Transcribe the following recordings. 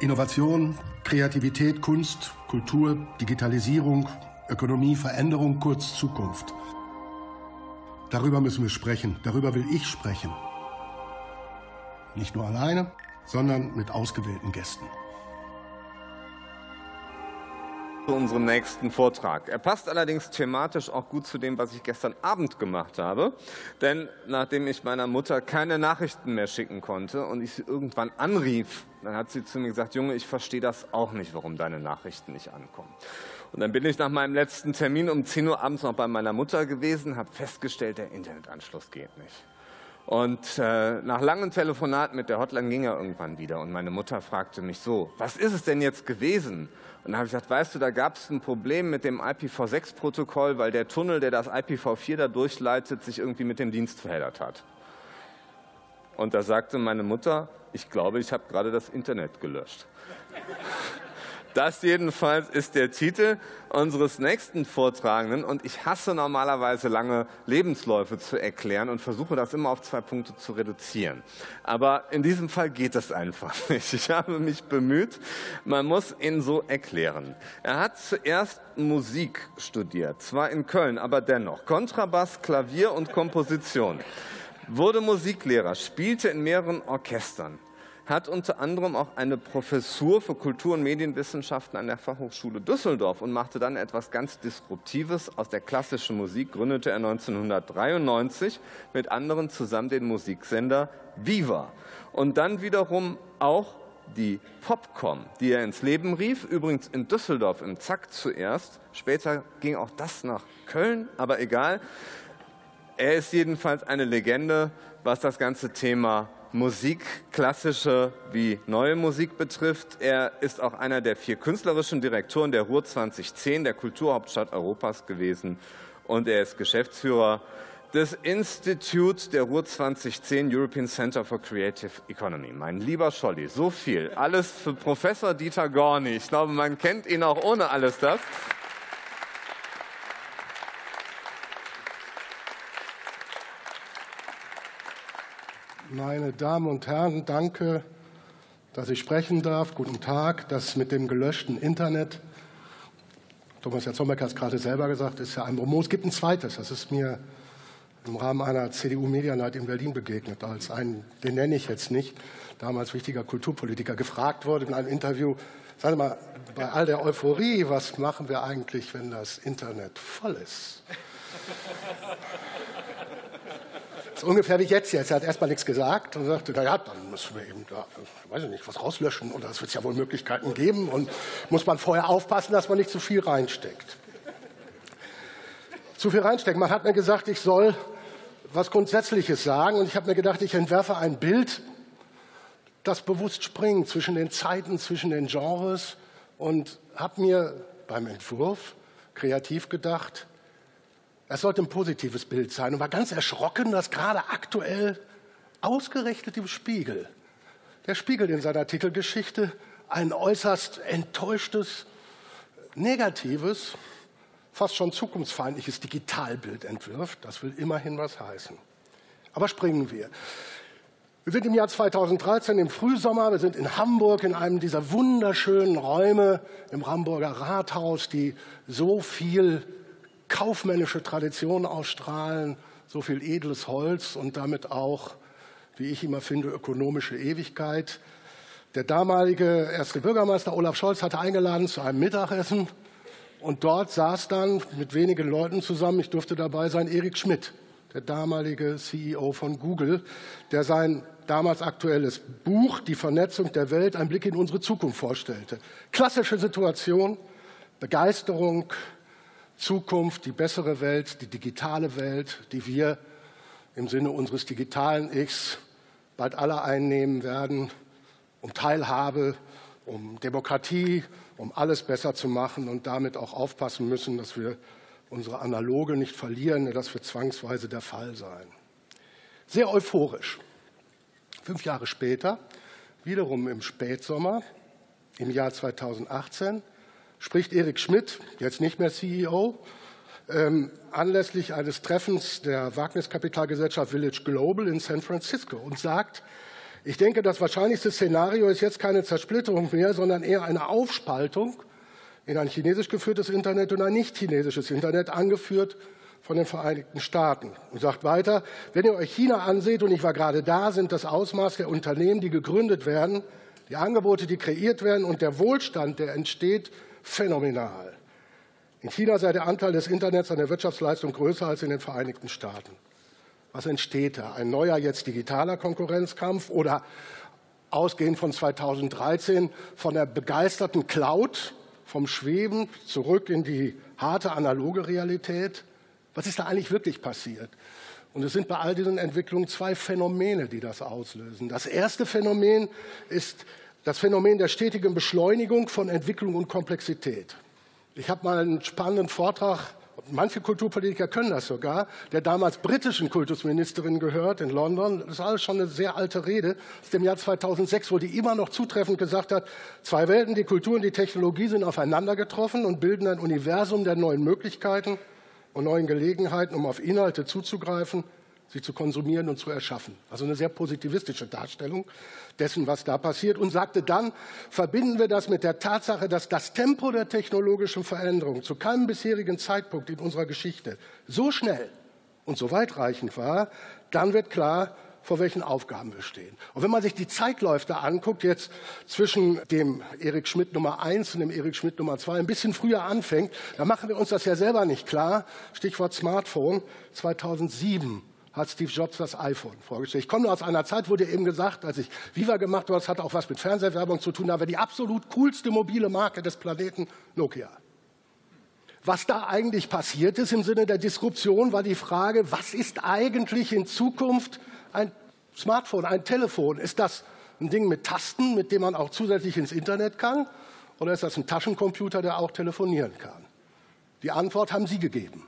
Innovation, Kreativität, Kunst, Kultur, Digitalisierung, Ökonomie, Veränderung, kurz Zukunft. Darüber müssen wir sprechen. Darüber will ich sprechen. Nicht nur alleine, sondern mit ausgewählten Gästen zu unserem nächsten Vortrag. Er passt allerdings thematisch auch gut zu dem, was ich gestern Abend gemacht habe. Denn nachdem ich meiner Mutter keine Nachrichten mehr schicken konnte und ich sie irgendwann anrief, dann hat sie zu mir gesagt, Junge, ich verstehe das auch nicht, warum deine Nachrichten nicht ankommen. Und dann bin ich nach meinem letzten Termin um 10 Uhr abends noch bei meiner Mutter gewesen, habe festgestellt, der Internetanschluss geht nicht. Und äh, nach langen Telefonaten mit der Hotline ging er irgendwann wieder. Und meine Mutter fragte mich so, was ist es denn jetzt gewesen? Und dann habe ich gesagt, weißt du, da gab es ein Problem mit dem IPv6-Protokoll, weil der Tunnel, der das IPv4 da durchleitet, sich irgendwie mit dem Dienst verheddert hat. Und da sagte meine Mutter, ich glaube, ich habe gerade das Internet gelöscht. Das jedenfalls ist der Titel unseres nächsten Vortragenden. Und ich hasse normalerweise lange Lebensläufe zu erklären und versuche das immer auf zwei Punkte zu reduzieren. Aber in diesem Fall geht es einfach nicht. Ich habe mich bemüht. Man muss ihn so erklären. Er hat zuerst Musik studiert, zwar in Köln, aber dennoch. Kontrabass, Klavier und Komposition. Wurde Musiklehrer, spielte in mehreren Orchestern hat unter anderem auch eine Professur für Kultur- und Medienwissenschaften an der Fachhochschule Düsseldorf und machte dann etwas ganz Disruptives. Aus der klassischen Musik gründete er 1993 mit anderen zusammen den Musiksender Viva. Und dann wiederum auch die Popcom, die er ins Leben rief, übrigens in Düsseldorf im Zack zuerst. Später ging auch das nach Köln, aber egal. Er ist jedenfalls eine Legende, was das ganze Thema Musik, klassische wie neue Musik betrifft. Er ist auch einer der vier künstlerischen Direktoren der Ruhr 2010, der Kulturhauptstadt Europas gewesen. Und er ist Geschäftsführer des Instituts der Ruhr 2010 European Center for Creative Economy. Mein lieber Scholli, so viel. Alles für Professor Dieter Gorni. Ich glaube, man kennt ihn auch ohne alles das. Meine Damen und Herren, danke, dass ich sprechen darf. Guten Tag. Das mit dem gelöschten Internet, Thomas Jatzombeck hat es gerade selber gesagt, ist ja ein Bromo. Es gibt ein zweites. Das ist mir im Rahmen einer CDU-Medianight in Berlin begegnet, als ein, den nenne ich jetzt nicht, damals wichtiger Kulturpolitiker, gefragt wurde in einem Interview, sagen Sie mal, bei all der Euphorie, was machen wir eigentlich, wenn das Internet voll ist? Das ist ungefähr wie jetzt jetzt. Er hat erstmal nichts gesagt und sagte, naja, dann müssen wir eben da, weiß ich nicht, was rauslöschen oder es wird ja wohl Möglichkeiten geben und muss man vorher aufpassen, dass man nicht zu viel reinsteckt. Zu viel reinstecken. Man hat mir gesagt, ich soll was Grundsätzliches sagen und ich habe mir gedacht, ich entwerfe ein Bild, das bewusst springt zwischen den Zeiten, zwischen den Genres und habe mir beim Entwurf kreativ gedacht, es sollte ein positives Bild sein und war ganz erschrocken, dass gerade aktuell ausgerechnet im Spiegel, der Spiegel in seiner Titelgeschichte ein äußerst enttäuschtes, negatives, fast schon zukunftsfeindliches Digitalbild entwirft. Das will immerhin was heißen. Aber springen wir. Wir sind im Jahr 2013 im Frühsommer. Wir sind in Hamburg in einem dieser wunderschönen Räume im Hamburger Rathaus, die so viel kaufmännische Tradition ausstrahlen, so viel edles Holz und damit auch, wie ich immer finde, ökonomische Ewigkeit. Der damalige erste Bürgermeister Olaf Scholz hatte eingeladen zu einem Mittagessen und dort saß dann mit wenigen Leuten zusammen, ich durfte dabei sein, Erik Schmidt, der damalige CEO von Google, der sein damals aktuelles Buch Die Vernetzung der Welt, ein Blick in unsere Zukunft vorstellte. Klassische Situation, Begeisterung, Zukunft, die bessere Welt, die digitale Welt, die wir im Sinne unseres digitalen Ichs bald alle einnehmen werden, um Teilhabe, um Demokratie, um alles besser zu machen und damit auch aufpassen müssen, dass wir unsere Analoge nicht verlieren. Das wird zwangsweise der Fall sein. Sehr euphorisch. Fünf Jahre später, wiederum im Spätsommer, im Jahr 2018, spricht Erik Schmidt, jetzt nicht mehr CEO, ähm, anlässlich eines Treffens der Wagniskapitalgesellschaft Village Global in San Francisco und sagt, Ich denke, das wahrscheinlichste Szenario ist jetzt keine Zersplitterung mehr, sondern eher eine Aufspaltung in ein chinesisch geführtes Internet und ein nicht chinesisches Internet, angeführt von den Vereinigten Staaten. Und sagt weiter, wenn ihr euch China ansieht, und ich war gerade da, sind das Ausmaß der Unternehmen, die gegründet werden, die Angebote, die kreiert werden und der Wohlstand, der entsteht, phänomenal. In China sei der Anteil des Internets an der Wirtschaftsleistung größer als in den Vereinigten Staaten. Was entsteht da? Ein neuer, jetzt digitaler Konkurrenzkampf oder ausgehend von 2013 von der begeisterten Cloud, vom Schweben zurück in die harte analoge Realität? Was ist da eigentlich wirklich passiert? Und es sind bei all diesen Entwicklungen zwei Phänomene, die das auslösen. Das erste Phänomen ist das Phänomen der stetigen Beschleunigung von Entwicklung und Komplexität. Ich habe mal einen spannenden Vortrag manche Kulturpolitiker können das sogar, der damals britischen Kultusministerin gehört in London. Das ist alles schon eine sehr alte Rede aus dem Jahr 2006, wo die immer noch zutreffend gesagt hat, zwei Welten, die Kultur und die Technologie sind aufeinander getroffen und bilden ein Universum der neuen Möglichkeiten und neuen Gelegenheiten, um auf Inhalte zuzugreifen sie zu konsumieren und zu erschaffen. Also eine sehr positivistische Darstellung dessen, was da passiert und sagte dann, verbinden wir das mit der Tatsache, dass das Tempo der technologischen Veränderung zu keinem bisherigen Zeitpunkt in unserer Geschichte so schnell und so weitreichend war, dann wird klar, vor welchen Aufgaben wir stehen. Und wenn man sich die Zeitläufe anguckt, jetzt zwischen dem Erik Schmidt Nummer 1 und dem Erik Schmidt Nummer 2, ein bisschen früher anfängt, dann machen wir uns das ja selber nicht klar. Stichwort Smartphone 2007 hat Steve Jobs das iPhone vorgestellt. Ich komme aus einer Zeit, wurde eben gesagt, als ich Viva gemacht habe, das hat auch was mit Fernsehwerbung zu tun, war die absolut coolste mobile Marke des Planeten Nokia. Was da eigentlich passiert ist im Sinne der Disruption, war die Frage, was ist eigentlich in Zukunft ein Smartphone, ein Telefon? Ist das ein Ding mit Tasten, mit dem man auch zusätzlich ins Internet kann? Oder ist das ein Taschencomputer, der auch telefonieren kann? Die Antwort haben Sie gegeben.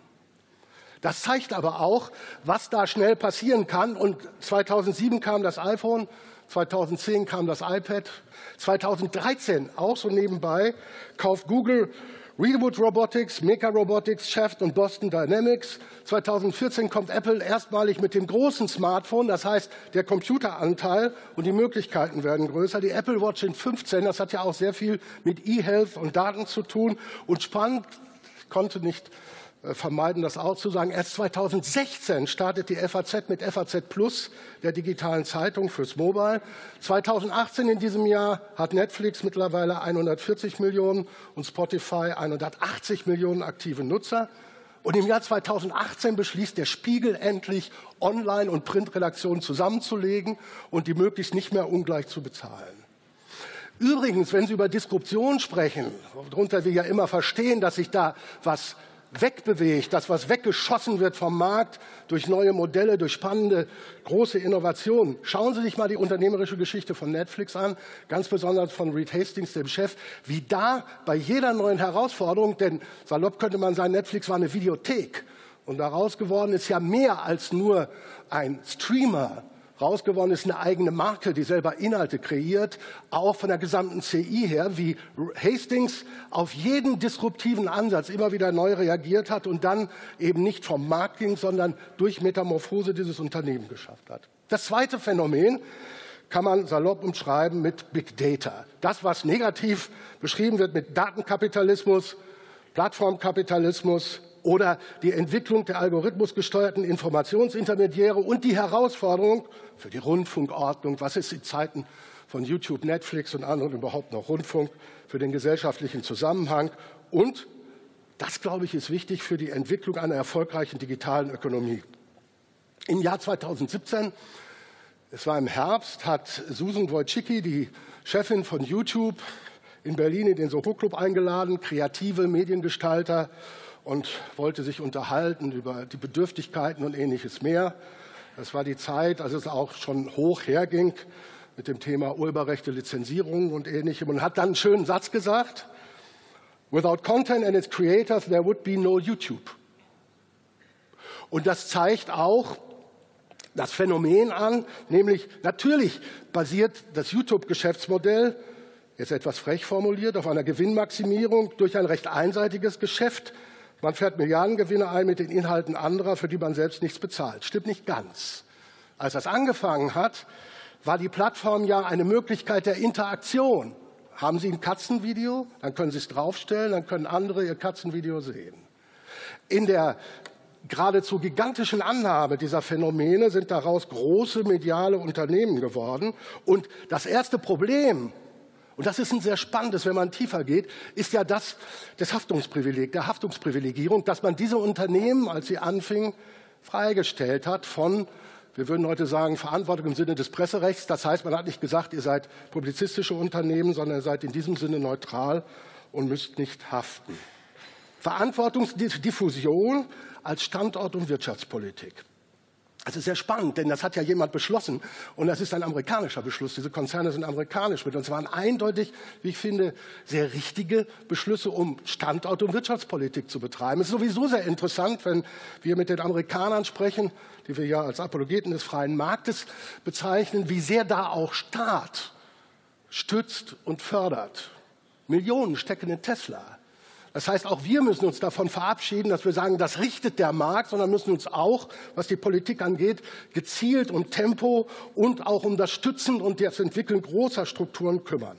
Das zeigt aber auch, was da schnell passieren kann. Und 2007 kam das iPhone, 2010 kam das iPad, 2013 auch so nebenbei kauft Google Readwood Robotics, Mecha Robotics, Shaft und Boston Dynamics. 2014 kommt Apple erstmalig mit dem großen Smartphone, das heißt, der Computeranteil und die Möglichkeiten werden größer. Die Apple Watch in 15, das hat ja auch sehr viel mit E-Health und Daten zu tun. Und spannend, konnte nicht vermeiden, das auch zu sagen. Erst 2016 startet die FAZ mit FAZ Plus, der digitalen Zeitung fürs Mobile. 2018 in diesem Jahr hat Netflix mittlerweile 140 Millionen und Spotify 180 Millionen aktive Nutzer. Und im Jahr 2018 beschließt der Spiegel endlich, Online- und Printredaktionen zusammenzulegen und die möglichst nicht mehr ungleich zu bezahlen. Übrigens, wenn Sie über Disruption sprechen, worunter wir ja immer verstehen, dass sich da was wegbewegt, das, was weggeschossen wird vom Markt durch neue Modelle, durch spannende große Innovationen. Schauen Sie sich mal die unternehmerische Geschichte von Netflix an, ganz besonders von Reed Hastings, dem Chef, wie da bei jeder neuen Herausforderung, denn salopp könnte man sagen, Netflix war eine Videothek und daraus geworden ist ja mehr als nur ein Streamer, rausgeworden ist eine eigene Marke, die selber Inhalte kreiert, auch von der gesamten CI her, wie Hastings auf jeden disruptiven Ansatz immer wieder neu reagiert hat und dann eben nicht vom Markt ging, sondern durch Metamorphose dieses Unternehmen geschafft hat. Das zweite Phänomen kann man salopp umschreiben mit Big Data. Das, was negativ beschrieben wird mit Datenkapitalismus, Plattformkapitalismus, oder die Entwicklung der algorithmusgesteuerten Informationsintermediäre und die Herausforderung für die Rundfunkordnung, was ist in Zeiten von YouTube, Netflix und anderen überhaupt noch Rundfunk, für den gesellschaftlichen Zusammenhang und, das glaube ich, ist wichtig für die Entwicklung einer erfolgreichen digitalen Ökonomie. Im Jahr 2017, es war im Herbst, hat Susan Wojcicki, die Chefin von YouTube, in Berlin in den Soho Club eingeladen, kreative Mediengestalter und wollte sich unterhalten über die Bedürftigkeiten und ähnliches mehr. Das war die Zeit, als es auch schon hoch herging mit dem Thema Urheberrechte, Lizenzierung und ähnlichem und hat dann einen schönen Satz gesagt. Without content and its creators, there would be no YouTube. Und das zeigt auch das Phänomen an, nämlich natürlich basiert das YouTube-Geschäftsmodell, jetzt etwas frech formuliert, auf einer Gewinnmaximierung durch ein recht einseitiges Geschäft, man fährt Milliardengewinne ein mit den Inhalten anderer, für die man selbst nichts bezahlt. Stimmt nicht ganz. Als das angefangen hat, war die Plattform ja eine Möglichkeit der Interaktion. Haben Sie ein Katzenvideo? Dann können Sie es draufstellen, dann können andere Ihr Katzenvideo sehen. In der geradezu gigantischen Annahme dieser Phänomene sind daraus große mediale Unternehmen geworden. Und das erste Problem, und das ist ein sehr spannendes, wenn man tiefer geht, ist ja das des Haftungsprivileg, der Haftungsprivilegierung, dass man diese Unternehmen, als sie anfingen, freigestellt hat von, wir würden heute sagen, Verantwortung im Sinne des Presserechts. Das heißt, man hat nicht gesagt, ihr seid publizistische Unternehmen, sondern ihr seid in diesem Sinne neutral und müsst nicht haften. Verantwortungsdiffusion als Standort- und Wirtschaftspolitik. Das ist sehr spannend, denn das hat ja jemand beschlossen und das ist ein amerikanischer Beschluss. Diese Konzerne sind amerikanisch mit und es waren eindeutig, wie ich finde, sehr richtige Beschlüsse, um Standort- und Wirtschaftspolitik zu betreiben. Es ist sowieso sehr interessant, wenn wir mit den Amerikanern sprechen, die wir ja als Apologeten des freien Marktes bezeichnen, wie sehr da auch Staat stützt und fördert. Millionen stecken in Tesla. Das heißt, auch wir müssen uns davon verabschieden, dass wir sagen, das richtet der Markt, sondern müssen uns auch, was die Politik angeht, gezielt um Tempo und auch um das Stützen und das Entwickeln großer Strukturen kümmern.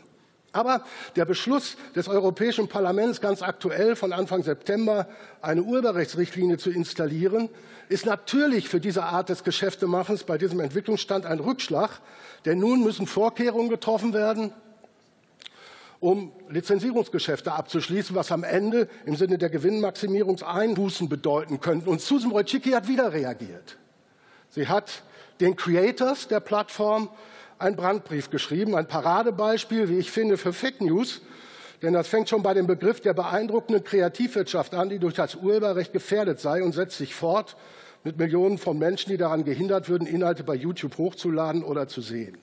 Aber der Beschluss des Europäischen Parlaments ganz aktuell von Anfang September, eine Urheberrechtsrichtlinie zu installieren, ist natürlich für diese Art des Geschäftemachens bei diesem Entwicklungsstand ein Rückschlag, denn nun müssen Vorkehrungen getroffen werden, um Lizenzierungsgeschäfte abzuschließen, was am Ende im Sinne der Gewinnmaximierungseinbußen bedeuten könnte. Und Susan Wojcicki hat wieder reagiert. Sie hat den Creators der Plattform einen Brandbrief geschrieben, ein Paradebeispiel, wie ich finde, für Fake News. Denn das fängt schon bei dem Begriff der beeindruckenden Kreativwirtschaft an, die durch das Urheberrecht gefährdet sei und setzt sich fort mit Millionen von Menschen, die daran gehindert würden, Inhalte bei YouTube hochzuladen oder zu sehen.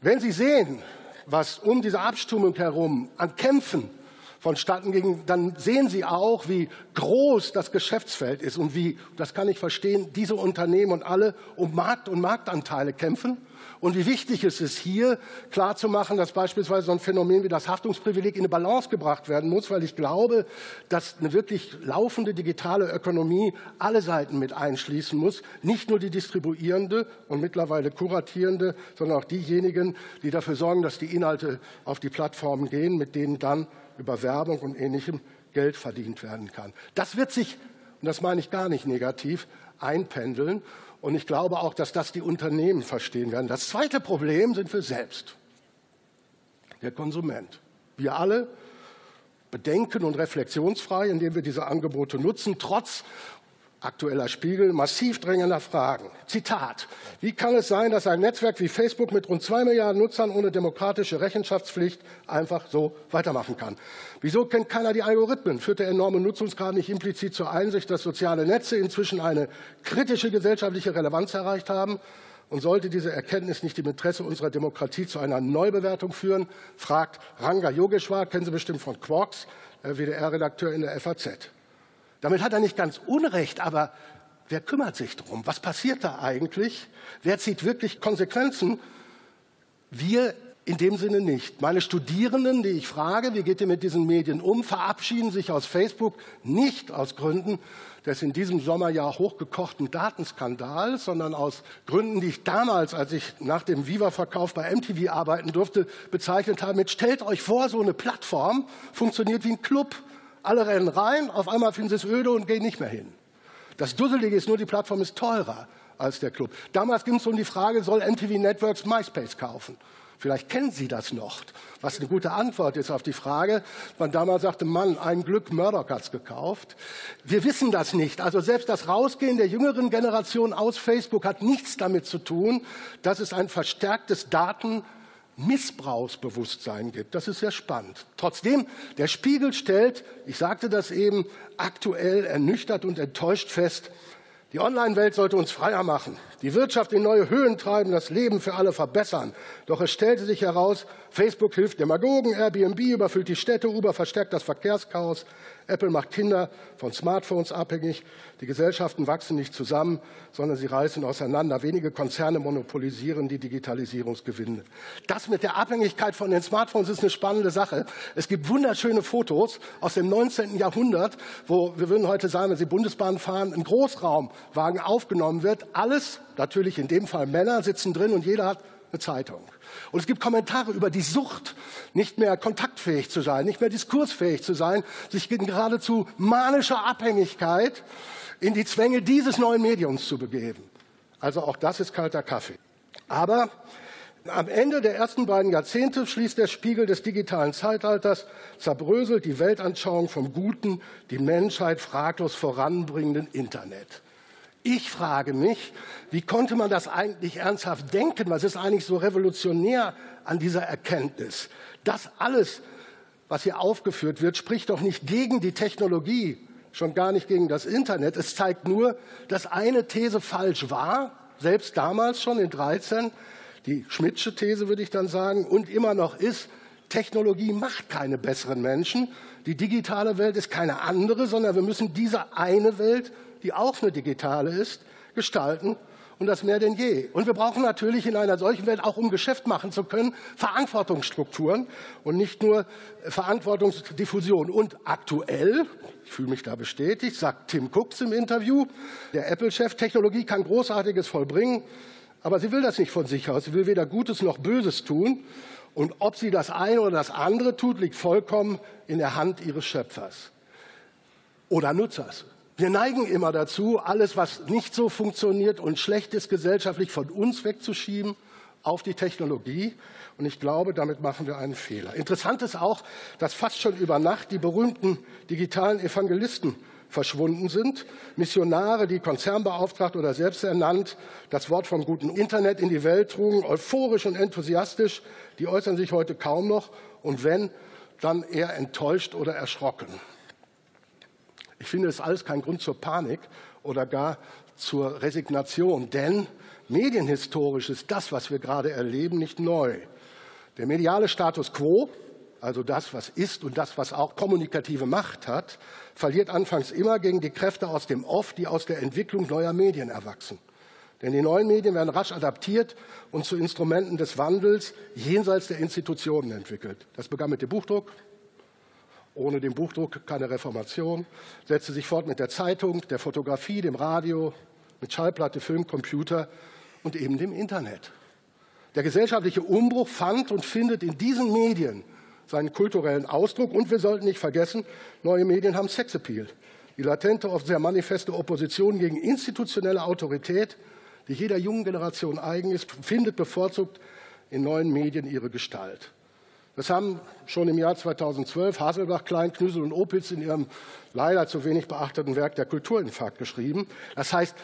Wenn Sie sehen, was um diese Abstimmung herum an Kämpfen vonstatten ging, dann sehen Sie auch, wie groß das Geschäftsfeld ist und wie, das kann ich verstehen, diese Unternehmen und alle um Markt und Marktanteile kämpfen und wie wichtig es ist, hier klarzumachen, dass beispielsweise so ein Phänomen wie das Haftungsprivileg in eine Balance gebracht werden muss, weil ich glaube, dass eine wirklich laufende digitale Ökonomie alle Seiten mit einschließen muss, nicht nur die distribuierende und mittlerweile kuratierende, sondern auch diejenigen, die dafür sorgen, dass die Inhalte auf die Plattformen gehen, mit denen dann über Werbung und Ähnlichem Geld verdient werden kann. Das wird sich, und das meine ich gar nicht negativ, einpendeln. Und ich glaube auch, dass das die Unternehmen verstehen werden. Das zweite Problem sind wir selbst, der Konsument. Wir alle bedenken und reflexionsfrei, indem wir diese Angebote nutzen, trotz Aktueller Spiegel, massiv drängender Fragen. Zitat. Wie kann es sein, dass ein Netzwerk wie Facebook mit rund zwei Milliarden Nutzern ohne demokratische Rechenschaftspflicht einfach so weitermachen kann? Wieso kennt keiner die Algorithmen? Führt der enorme Nutzungsgrad nicht implizit zur Einsicht, dass soziale Netze inzwischen eine kritische gesellschaftliche Relevanz erreicht haben? Und sollte diese Erkenntnis nicht im Interesse unserer Demokratie zu einer Neubewertung führen? Fragt Ranga Yogeshwar, kennen Sie bestimmt von Quarks, WDR-Redakteur in der FAZ. Damit hat er nicht ganz Unrecht, aber wer kümmert sich darum? Was passiert da eigentlich? Wer zieht wirklich Konsequenzen? Wir in dem Sinne nicht. Meine Studierenden, die ich frage, wie geht ihr mit diesen Medien um, verabschieden sich aus Facebook nicht aus Gründen des in diesem Sommerjahr hochgekochten Datenskandals, sondern aus Gründen, die ich damals, als ich nach dem Viva-Verkauf bei MTV arbeiten durfte, bezeichnet habe mit, stellt euch vor, so eine Plattform funktioniert wie ein Club. Alle rennen rein, auf einmal finden sie es öde und gehen nicht mehr hin. Das Dusselige ist nur, die Plattform ist teurer als der Club. Damals ging es um die Frage, soll MTV Networks MySpace kaufen? Vielleicht kennen Sie das noch, was eine gute Antwort ist auf die Frage. Man damals sagte, Mann, ein Glück, Murdoch hat's gekauft. Wir wissen das nicht. Also selbst das Rausgehen der jüngeren Generation aus Facebook hat nichts damit zu tun, dass es ein verstärktes Daten Missbrauchsbewusstsein gibt. Das ist sehr spannend. Trotzdem, der Spiegel stellt, ich sagte das eben, aktuell ernüchtert und enttäuscht fest, die Online-Welt sollte uns freier machen, die Wirtschaft in neue Höhen treiben, das Leben für alle verbessern. Doch es stellte sich heraus, Facebook hilft Demagogen, Airbnb überfüllt die Städte, Uber verstärkt das Verkehrschaos, Apple macht Kinder von Smartphones abhängig. Die Gesellschaften wachsen nicht zusammen, sondern sie reißen auseinander. Wenige Konzerne monopolisieren die Digitalisierungsgewinne. Das mit der Abhängigkeit von den Smartphones ist eine spannende Sache. Es gibt wunderschöne Fotos aus dem 19. Jahrhundert, wo wir würden heute sagen, wenn Sie Bundesbahn fahren, ein Großraumwagen aufgenommen wird. Alles, natürlich in dem Fall Männer, sitzen drin und jeder hat eine Zeitung. Und es gibt Kommentare über die Sucht, nicht mehr kontaktfähig zu sein, nicht mehr diskursfähig zu sein, sich geradezu manischer Abhängigkeit in die Zwänge dieses neuen Mediums zu begeben. Also auch das ist kalter Kaffee. Aber am Ende der ersten beiden Jahrzehnte schließt der Spiegel des digitalen Zeitalters, zerbröselt die Weltanschauung vom guten, die Menschheit fraglos voranbringenden Internet. Ich frage mich, wie konnte man das eigentlich ernsthaft denken? Was ist eigentlich so revolutionär an dieser Erkenntnis? Das alles, was hier aufgeführt wird, spricht doch nicht gegen die Technologie, schon gar nicht gegen das Internet. Es zeigt nur, dass eine These falsch war, selbst damals schon in 13, die Schmidtsche These würde ich dann sagen, und immer noch ist, Technologie macht keine besseren Menschen. Die digitale Welt ist keine andere, sondern wir müssen diese eine Welt die auch eine digitale ist, gestalten und das mehr denn je. Und wir brauchen natürlich in einer solchen Welt, auch um Geschäft machen zu können, Verantwortungsstrukturen und nicht nur Verantwortungsdiffusion. Und aktuell, ich fühle mich da bestätigt, sagt Tim Cooks im Interview, der Apple-Chef, Technologie kann Großartiges vollbringen, aber sie will das nicht von sich aus. Sie will weder Gutes noch Böses tun. Und ob sie das eine oder das andere tut, liegt vollkommen in der Hand ihres Schöpfers oder Nutzers. Wir neigen immer dazu, alles, was nicht so funktioniert und schlecht ist, gesellschaftlich von uns wegzuschieben auf die Technologie. Und ich glaube, damit machen wir einen Fehler. Interessant ist auch, dass fast schon über Nacht die berühmten digitalen Evangelisten verschwunden sind. Missionare, die konzernbeauftragt oder selbst ernannt das Wort vom guten Internet in die Welt trugen, euphorisch und enthusiastisch, die äußern sich heute kaum noch und wenn, dann eher enttäuscht oder erschrocken. Ich finde es alles kein Grund zur Panik oder gar zur Resignation, denn medienhistorisch ist das, was wir gerade erleben, nicht neu. Der mediale Status quo, also das, was ist und das, was auch kommunikative Macht hat, verliert anfangs immer gegen die Kräfte aus dem Off, die aus der Entwicklung neuer Medien erwachsen. Denn die neuen Medien werden rasch adaptiert und zu Instrumenten des Wandels jenseits der Institutionen entwickelt. Das begann mit dem Buchdruck, ohne den Buchdruck keine Reformation, setzte sich fort mit der Zeitung, der Fotografie, dem Radio, mit Schallplatte, Film, Computer und eben dem Internet. Der gesellschaftliche Umbruch fand und findet in diesen Medien seinen kulturellen Ausdruck. Und wir sollten nicht vergessen, neue Medien haben Sexappeal. Die latente, oft sehr manifeste Opposition gegen institutionelle Autorität, die jeder jungen Generation eigen ist, findet bevorzugt in neuen Medien ihre Gestalt. Das haben schon im Jahr 2012 Haselbach, Klein, Knüssel und Opitz in ihrem leider zu wenig beachteten Werk Der Kulturinfarkt geschrieben. Das heißt,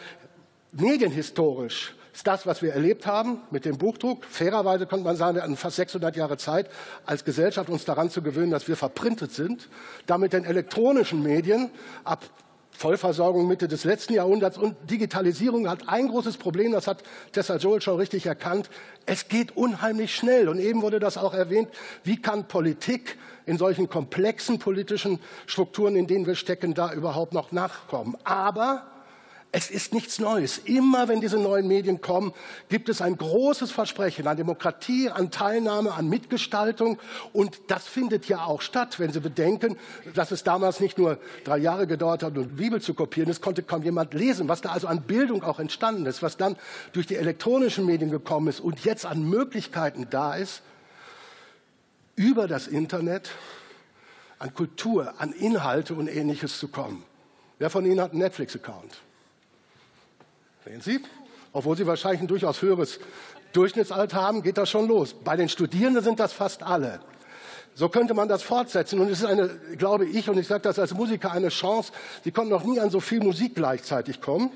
medienhistorisch ist das, was wir erlebt haben mit dem Buchdruck. Fairerweise könnte man sagen, wir hatten fast 600 Jahre Zeit, als Gesellschaft uns daran zu gewöhnen, dass wir verprintet sind. Damit den elektronischen Medien ab Vollversorgung Mitte des letzten Jahrhunderts und Digitalisierung hat ein großes Problem, das hat Tessa Joel schon richtig erkannt. Es geht unheimlich schnell. Und eben wurde das auch erwähnt. Wie kann Politik in solchen komplexen politischen Strukturen, in denen wir stecken, da überhaupt noch nachkommen? Aber es ist nichts Neues. Immer wenn diese neuen Medien kommen, gibt es ein großes Versprechen an Demokratie, an Teilnahme, an Mitgestaltung. Und das findet ja auch statt, wenn Sie bedenken, dass es damals nicht nur drei Jahre gedauert hat, um die Bibel zu kopieren. Es konnte kaum jemand lesen, was da also an Bildung auch entstanden ist, was dann durch die elektronischen Medien gekommen ist und jetzt an Möglichkeiten da ist, über das Internet an Kultur, an Inhalte und Ähnliches zu kommen. Wer von Ihnen hat einen Netflix-Account? Sehen Sie? Obwohl Sie wahrscheinlich ein durchaus höheres Durchschnittsalter haben, geht das schon los. Bei den Studierenden sind das fast alle. So könnte man das fortsetzen. Und es ist eine, glaube ich, und ich sage das als Musiker, eine Chance. Sie konnten noch nie an so viel Musik gleichzeitig kommen.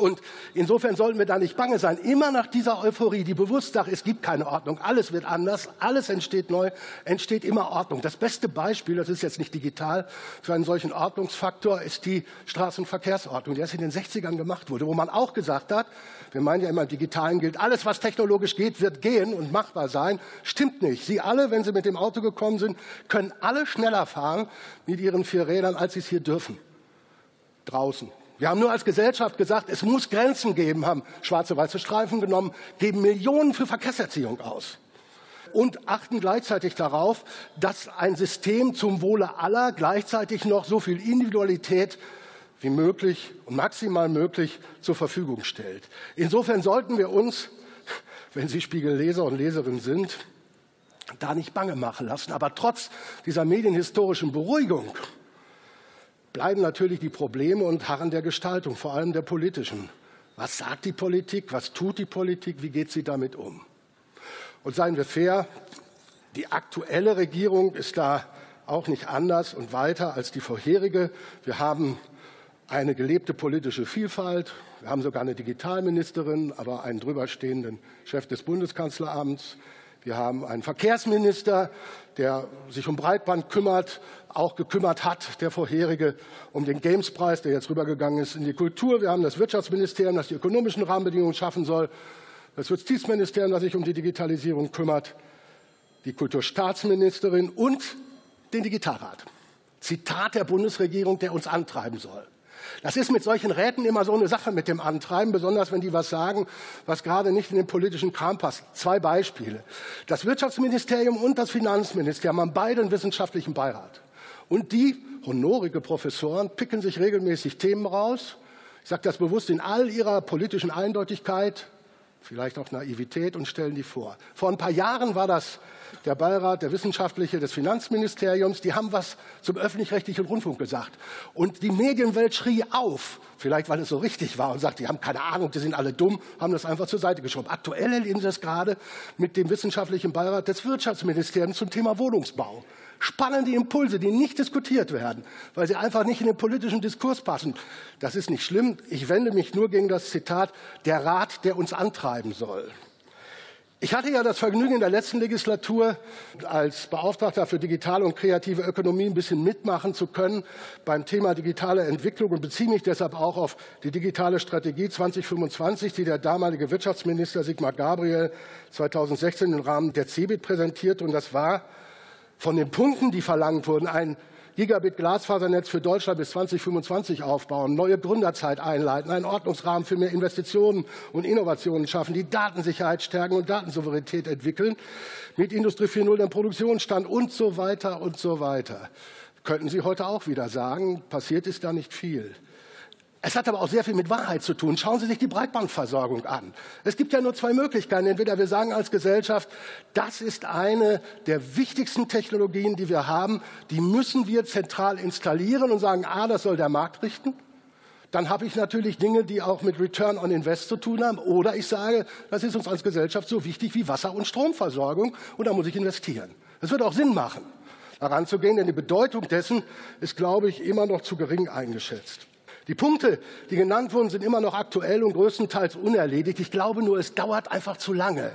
Und insofern sollten wir da nicht bange sein. Immer nach dieser Euphorie, die bewusst sagt, es gibt keine Ordnung, alles wird anders, alles entsteht neu, entsteht immer Ordnung. Das beste Beispiel, das ist jetzt nicht digital, für einen solchen Ordnungsfaktor ist die Straßenverkehrsordnung, die erst in den 60ern gemacht wurde, wo man auch gesagt hat, wir meinen ja immer, im Digitalen gilt, alles, was technologisch geht, wird gehen und machbar sein. Stimmt nicht. Sie alle, wenn Sie mit dem Auto gekommen sind, können alle schneller fahren mit Ihren vier Rädern, als Sie es hier dürfen. Draußen. Wir haben nur als Gesellschaft gesagt, es muss Grenzen geben, haben schwarze weiße Streifen genommen, geben Millionen für Verkehrserziehung aus und achten gleichzeitig darauf, dass ein System zum Wohle aller gleichzeitig noch so viel Individualität wie möglich und maximal möglich zur Verfügung stellt. Insofern sollten wir uns wenn Sie Spiegelleser und Leserin sind, da nicht bange machen lassen. Aber trotz dieser medienhistorischen Beruhigung bleiben natürlich die Probleme und Harren der Gestaltung, vor allem der politischen. Was sagt die Politik? Was tut die Politik? Wie geht sie damit um? Und seien wir fair, die aktuelle Regierung ist da auch nicht anders und weiter als die vorherige. Wir haben eine gelebte politische Vielfalt. Wir haben sogar eine Digitalministerin, aber einen drüberstehenden Chef des Bundeskanzleramts. Wir haben einen Verkehrsminister, der sich um Breitband kümmert, auch gekümmert hat, der vorherige, um den Gamespreis, der jetzt rübergegangen ist in die Kultur. Wir haben das Wirtschaftsministerium, das die ökonomischen Rahmenbedingungen schaffen soll. Das Justizministerium, das sich um die Digitalisierung kümmert. Die Kulturstaatsministerin und den Digitalrat. Zitat der Bundesregierung, der uns antreiben soll. Das ist mit solchen Räten immer so eine Sache mit dem Antreiben, besonders wenn die was sagen, was gerade nicht in den politischen Kram passt. Zwei Beispiele. Das Wirtschaftsministerium und das Finanzministerium haben beide einen wissenschaftlichen Beirat. Und die honorige Professoren picken sich regelmäßig Themen raus. Ich sage das bewusst in all ihrer politischen Eindeutigkeit, vielleicht auch Naivität und stellen die vor. Vor ein paar Jahren war das der Beirat, der Wissenschaftliche des Finanzministeriums, die haben was zum öffentlich-rechtlichen Rundfunk gesagt. Und die Medienwelt schrie auf, vielleicht weil es so richtig war und sagt, die haben keine Ahnung, die sind alle dumm, haben das einfach zur Seite geschoben. Aktuell erleben Sie es gerade mit dem Wissenschaftlichen Beirat des Wirtschaftsministeriums zum Thema Wohnungsbau. Spannende Impulse, die nicht diskutiert werden, weil sie einfach nicht in den politischen Diskurs passen. Das ist nicht schlimm. Ich wende mich nur gegen das Zitat, der Rat, der uns antreiben soll. Ich hatte ja das Vergnügen in der letzten Legislatur als Beauftragter für digitale und kreative Ökonomie ein bisschen mitmachen zu können beim Thema digitale Entwicklung und beziehe mich deshalb auch auf die digitale Strategie 2025, die der damalige Wirtschaftsminister Sigmar Gabriel 2016 im Rahmen der CeBIT präsentiert. Und das war von den Punkten, die verlangt wurden, ein Gigabit Glasfasernetz für Deutschland bis 2025 aufbauen, neue Gründerzeit einleiten, einen Ordnungsrahmen für mehr Investitionen und Innovationen schaffen, die Datensicherheit stärken und Datensouveränität entwickeln, mit Industrie 4.0 den Produktionsstand und so weiter und so weiter. Könnten Sie heute auch wieder sagen, passiert ist da nicht viel. Es hat aber auch sehr viel mit Wahrheit zu tun. Schauen Sie sich die Breitbandversorgung an. Es gibt ja nur zwei Möglichkeiten. Entweder wir sagen als Gesellschaft, das ist eine der wichtigsten Technologien, die wir haben. Die müssen wir zentral installieren und sagen, ah, das soll der Markt richten. Dann habe ich natürlich Dinge, die auch mit Return on Invest zu tun haben. Oder ich sage, das ist uns als Gesellschaft so wichtig wie Wasser- und Stromversorgung und da muss ich investieren. Das wird auch Sinn machen, daran zu gehen, denn die Bedeutung dessen ist, glaube ich, immer noch zu gering eingeschätzt. Die Punkte, die genannt wurden, sind immer noch aktuell und größtenteils unerledigt. Ich glaube nur, es dauert einfach zu lange.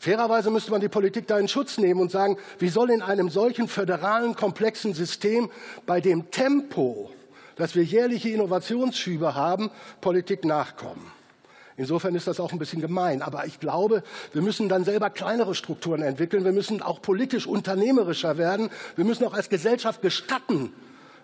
Fairerweise müsste man die Politik da in Schutz nehmen und sagen, wie soll in einem solchen föderalen, komplexen System bei dem Tempo, dass wir jährliche Innovationsschübe haben, Politik nachkommen. Insofern ist das auch ein bisschen gemein. Aber ich glaube, wir müssen dann selber kleinere Strukturen entwickeln. Wir müssen auch politisch unternehmerischer werden. Wir müssen auch als Gesellschaft gestatten,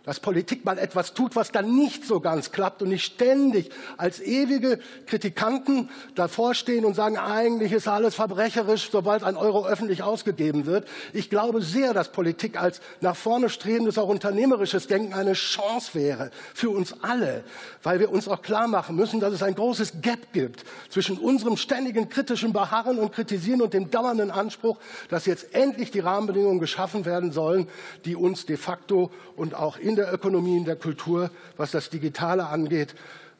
dass Politik mal etwas tut, was dann nicht so ganz klappt und nicht ständig als ewige Kritikanten davor stehen und sagen, eigentlich ist alles verbrecherisch, sobald ein Euro öffentlich ausgegeben wird. Ich glaube sehr, dass Politik als nach vorne strebendes, auch unternehmerisches Denken eine Chance wäre für uns alle, weil wir uns auch klar machen müssen, dass es ein großes Gap gibt zwischen unserem ständigen kritischen Beharren und Kritisieren und dem dauernden Anspruch, dass jetzt endlich die Rahmenbedingungen geschaffen werden sollen, die uns de facto und auch in der Ökonomie, in der Kultur, was das Digitale angeht,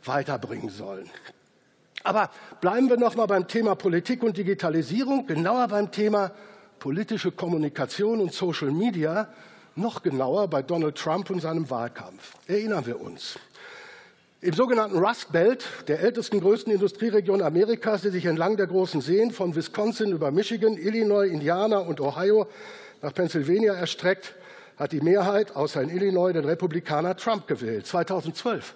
weiterbringen sollen. Aber bleiben wir noch mal beim Thema Politik und Digitalisierung, genauer beim Thema politische Kommunikation und Social Media, noch genauer bei Donald Trump und seinem Wahlkampf. Erinnern wir uns. Im sogenannten Rust Belt, der ältesten, größten Industrieregion Amerikas, die sich entlang der großen Seen von Wisconsin über Michigan, Illinois, Indiana und Ohio nach Pennsylvania erstreckt, hat die Mehrheit außer in Illinois den Republikaner Trump gewählt. 2012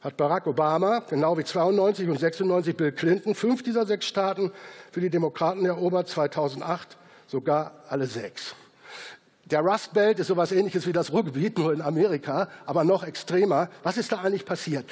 hat Barack Obama, genau wie 92 und 96 Bill Clinton, fünf dieser sechs Staaten für die Demokraten erobert, 2008 sogar alle sechs. Der Rust Belt ist sowas ähnliches wie das Ruhrgebiet, nur in Amerika, aber noch extremer. Was ist da eigentlich passiert?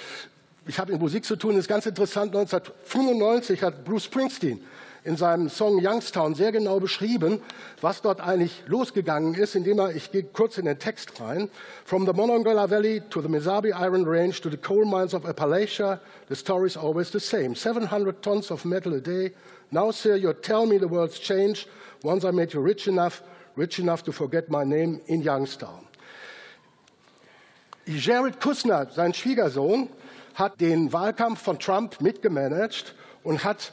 Ich habe mit Musik zu tun, das ist ganz interessant. 1995 hat Bruce Springsteen in seinem Song Youngstown sehr genau beschrieben, was dort eigentlich losgegangen ist, indem er, ich gehe kurz in den Text rein, From the Monongahela Valley to the Mesabi Iron Range to the coal mines of Appalachia, the story is always the same. 700 tons of metal a day, Now, sir, you tell me the world's changed. Once I made you rich enough, rich enough to forget my name in Youngstown. Jared Kushner, sein Schwiegersohn, hat den Wahlkampf von Trump mitgemanagt und hat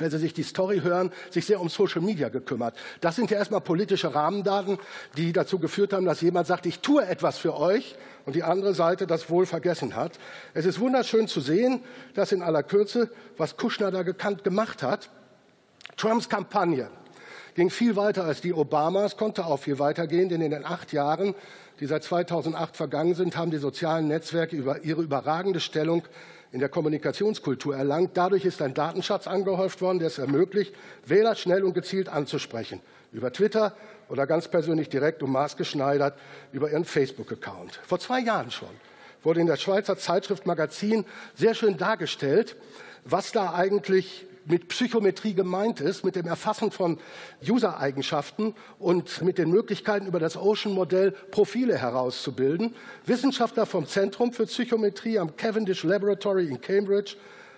wenn Sie sich die Story hören, sich sehr um Social Media gekümmert. Das sind ja erstmal politische Rahmendaten, die dazu geführt haben, dass jemand sagt, ich tue etwas für euch und die andere Seite das wohl vergessen hat. Es ist wunderschön zu sehen, dass in aller Kürze, was Kushner da gekannt gemacht hat. Trumps Kampagne ging viel weiter als die Obamas, konnte auch viel weiter gehen, denn in den acht Jahren die seit 2008 vergangen sind, haben die sozialen Netzwerke über ihre überragende Stellung in der Kommunikationskultur erlangt. Dadurch ist ein Datenschatz angehäuft worden, der es ermöglicht, Wähler schnell und gezielt anzusprechen. Über Twitter oder ganz persönlich direkt und maßgeschneidert über ihren Facebook-Account. Vor zwei Jahren schon wurde in der Schweizer Zeitschrift Magazin sehr schön dargestellt, was da eigentlich mit Psychometrie gemeint ist, mit dem Erfassen von User-Eigenschaften und mit den Möglichkeiten, über das Ocean-Modell Profile herauszubilden. Wissenschaftler vom Zentrum für Psychometrie am Cavendish Laboratory in Cambridge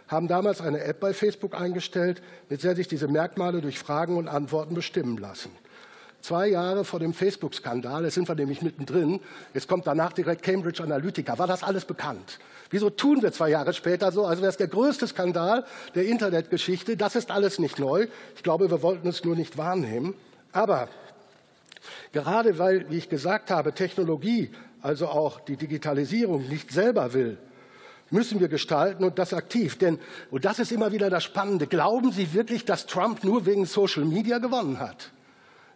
haben damals eine App bei Facebook eingestellt, mit der sich diese Merkmale durch Fragen und Antworten bestimmen lassen. Zwei Jahre vor dem Facebook-Skandal, jetzt sind wir nämlich mittendrin, jetzt kommt danach direkt Cambridge Analytica, war das alles bekannt. Wieso tun wir zwei Jahre später so, als wäre es der größte Skandal der Internetgeschichte? Das ist alles nicht neu. Ich glaube, wir wollten es nur nicht wahrnehmen. Aber gerade weil, wie ich gesagt habe, Technologie, also auch die Digitalisierung nicht selber will, müssen wir gestalten und das aktiv. Denn, und das ist immer wieder das Spannende, glauben Sie wirklich, dass Trump nur wegen Social Media gewonnen hat?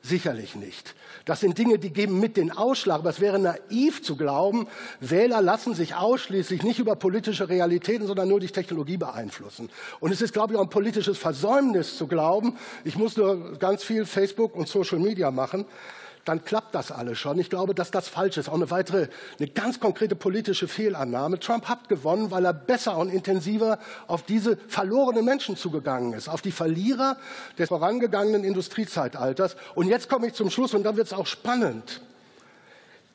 Sicherlich nicht. Das sind Dinge, die geben mit den Ausschlag. Aber es wäre naiv zu glauben, Wähler lassen sich ausschließlich nicht über politische Realitäten, sondern nur durch Technologie beeinflussen. Und es ist, glaube ich, auch ein politisches Versäumnis zu glauben, ich muss nur ganz viel Facebook und Social Media machen dann klappt das alles schon. Ich glaube, dass das falsch ist. Auch eine weitere, eine ganz konkrete politische Fehlannahme. Trump hat gewonnen, weil er besser und intensiver auf diese verlorenen Menschen zugegangen ist, auf die Verlierer des vorangegangenen Industriezeitalters. Und jetzt komme ich zum Schluss und dann wird es auch spannend.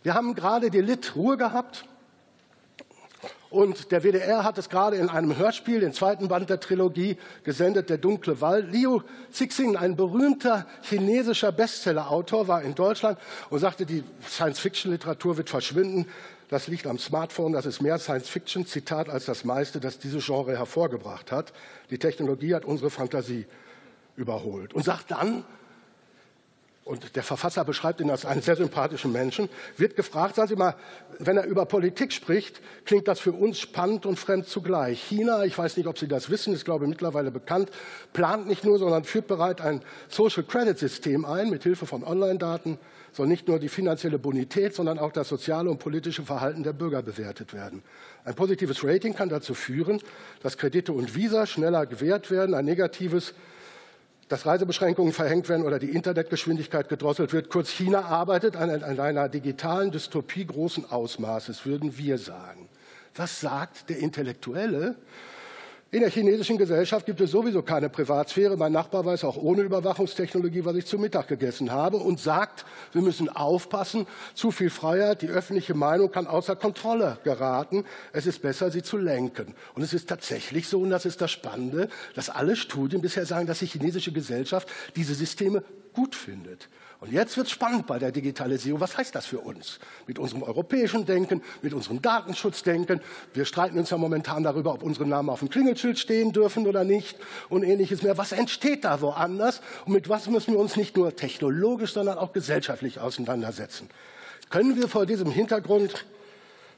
Wir haben gerade die Lit Ruhe gehabt. Und der WDR hat es gerade in einem Hörspiel, den zweiten Band der Trilogie, gesendet, Der dunkle Wald. Liu Cixin, ein berühmter chinesischer Bestsellerautor, war in Deutschland und sagte, die Science-Fiction-Literatur wird verschwinden. Das liegt am Smartphone, das ist mehr Science-Fiction, Zitat, als das meiste, das dieses Genre hervorgebracht hat. Die Technologie hat unsere Fantasie überholt. Und sagt dann, und der Verfasser beschreibt ihn als einen sehr sympathischen Menschen, wird gefragt, sagen Sie mal, wenn er über Politik spricht, klingt das für uns spannend und fremd zugleich. China, ich weiß nicht, ob Sie das wissen, ist glaube ich mittlerweile bekannt, plant nicht nur, sondern führt bereits ein Social Credit System ein, mit Hilfe von Online-Daten soll nicht nur die finanzielle Bonität, sondern auch das soziale und politische Verhalten der Bürger bewertet werden. Ein positives Rating kann dazu führen, dass Kredite und Visa schneller gewährt werden, ein negatives dass Reisebeschränkungen verhängt werden oder die Internetgeschwindigkeit gedrosselt wird. Kurz, China arbeitet an, an einer digitalen Dystopie großen Ausmaßes, würden wir sagen. Was sagt der Intellektuelle in der chinesischen Gesellschaft gibt es sowieso keine Privatsphäre. Mein Nachbar weiß auch ohne Überwachungstechnologie, was ich zu Mittag gegessen habe und sagt, wir müssen aufpassen, zu viel Freiheit, die öffentliche Meinung kann außer Kontrolle geraten. Es ist besser, sie zu lenken. Und es ist tatsächlich so, und das ist das Spannende, dass alle Studien bisher sagen, dass die chinesische Gesellschaft diese Systeme gut findet. Und jetzt wird es spannend bei der Digitalisierung. Was heißt das für uns? Mit unserem europäischen Denken, mit unserem Datenschutzdenken. Wir streiten uns ja momentan darüber, ob unsere Namen auf dem Klingelschild stehen dürfen oder nicht und ähnliches mehr. Was entsteht da woanders? Und mit was müssen wir uns nicht nur technologisch, sondern auch gesellschaftlich auseinandersetzen? Können wir vor diesem Hintergrund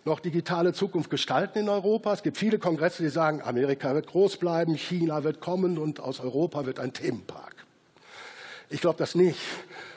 noch digitale Zukunft gestalten in Europa? Es gibt viele Kongresse, die sagen, Amerika wird groß bleiben, China wird kommen und aus Europa wird ein Themenpark. Ich glaube das nicht.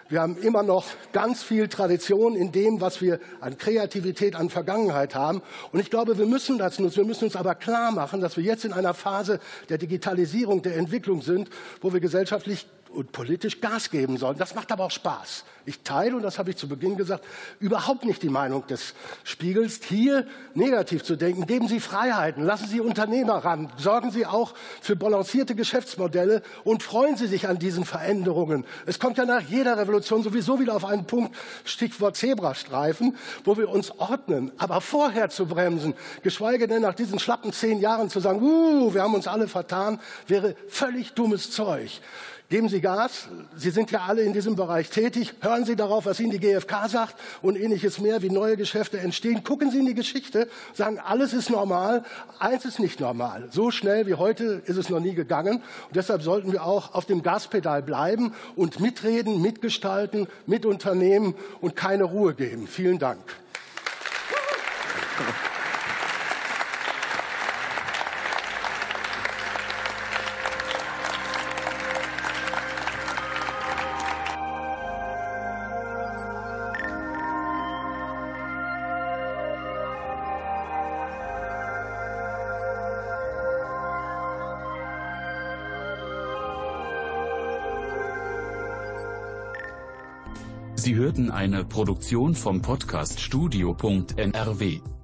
Wir haben immer noch ganz viel Tradition in dem, was wir an Kreativität, an Vergangenheit haben. Und ich glaube, wir müssen das nutzen. Wir müssen uns aber klar machen, dass wir jetzt in einer Phase der Digitalisierung, der Entwicklung sind, wo wir gesellschaftlich und politisch Gas geben sollen. Das macht aber auch Spaß. Ich teile, und das habe ich zu Beginn gesagt, überhaupt nicht die Meinung des Spiegels, hier negativ zu denken. Geben Sie Freiheiten, lassen Sie Unternehmer ran, sorgen Sie auch für balancierte Geschäftsmodelle und freuen Sie sich an diesen Veränderungen. Es kommt ja nach jeder Revolution sowieso wieder auf einen Punkt, Stichwort Zebrastreifen, wo wir uns ordnen. Aber vorher zu bremsen, geschweige denn nach diesen schlappen zehn Jahren zu sagen, uh, wir haben uns alle vertan, wäre völlig dummes Zeug. Geben Sie Gas. Sie sind ja alle in diesem Bereich tätig. Hören Sie darauf, was Ihnen die GfK sagt und ähnliches mehr, wie neue Geschäfte entstehen. Gucken Sie in die Geschichte, sagen, alles ist normal. Eins ist nicht normal. So schnell wie heute ist es noch nie gegangen. Und deshalb sollten wir auch auf dem Gaspedal bleiben und mitreden, mitgestalten, mitunternehmen und keine Ruhe geben. Vielen Dank. Eine Produktion vom Podcast Studio.nrw.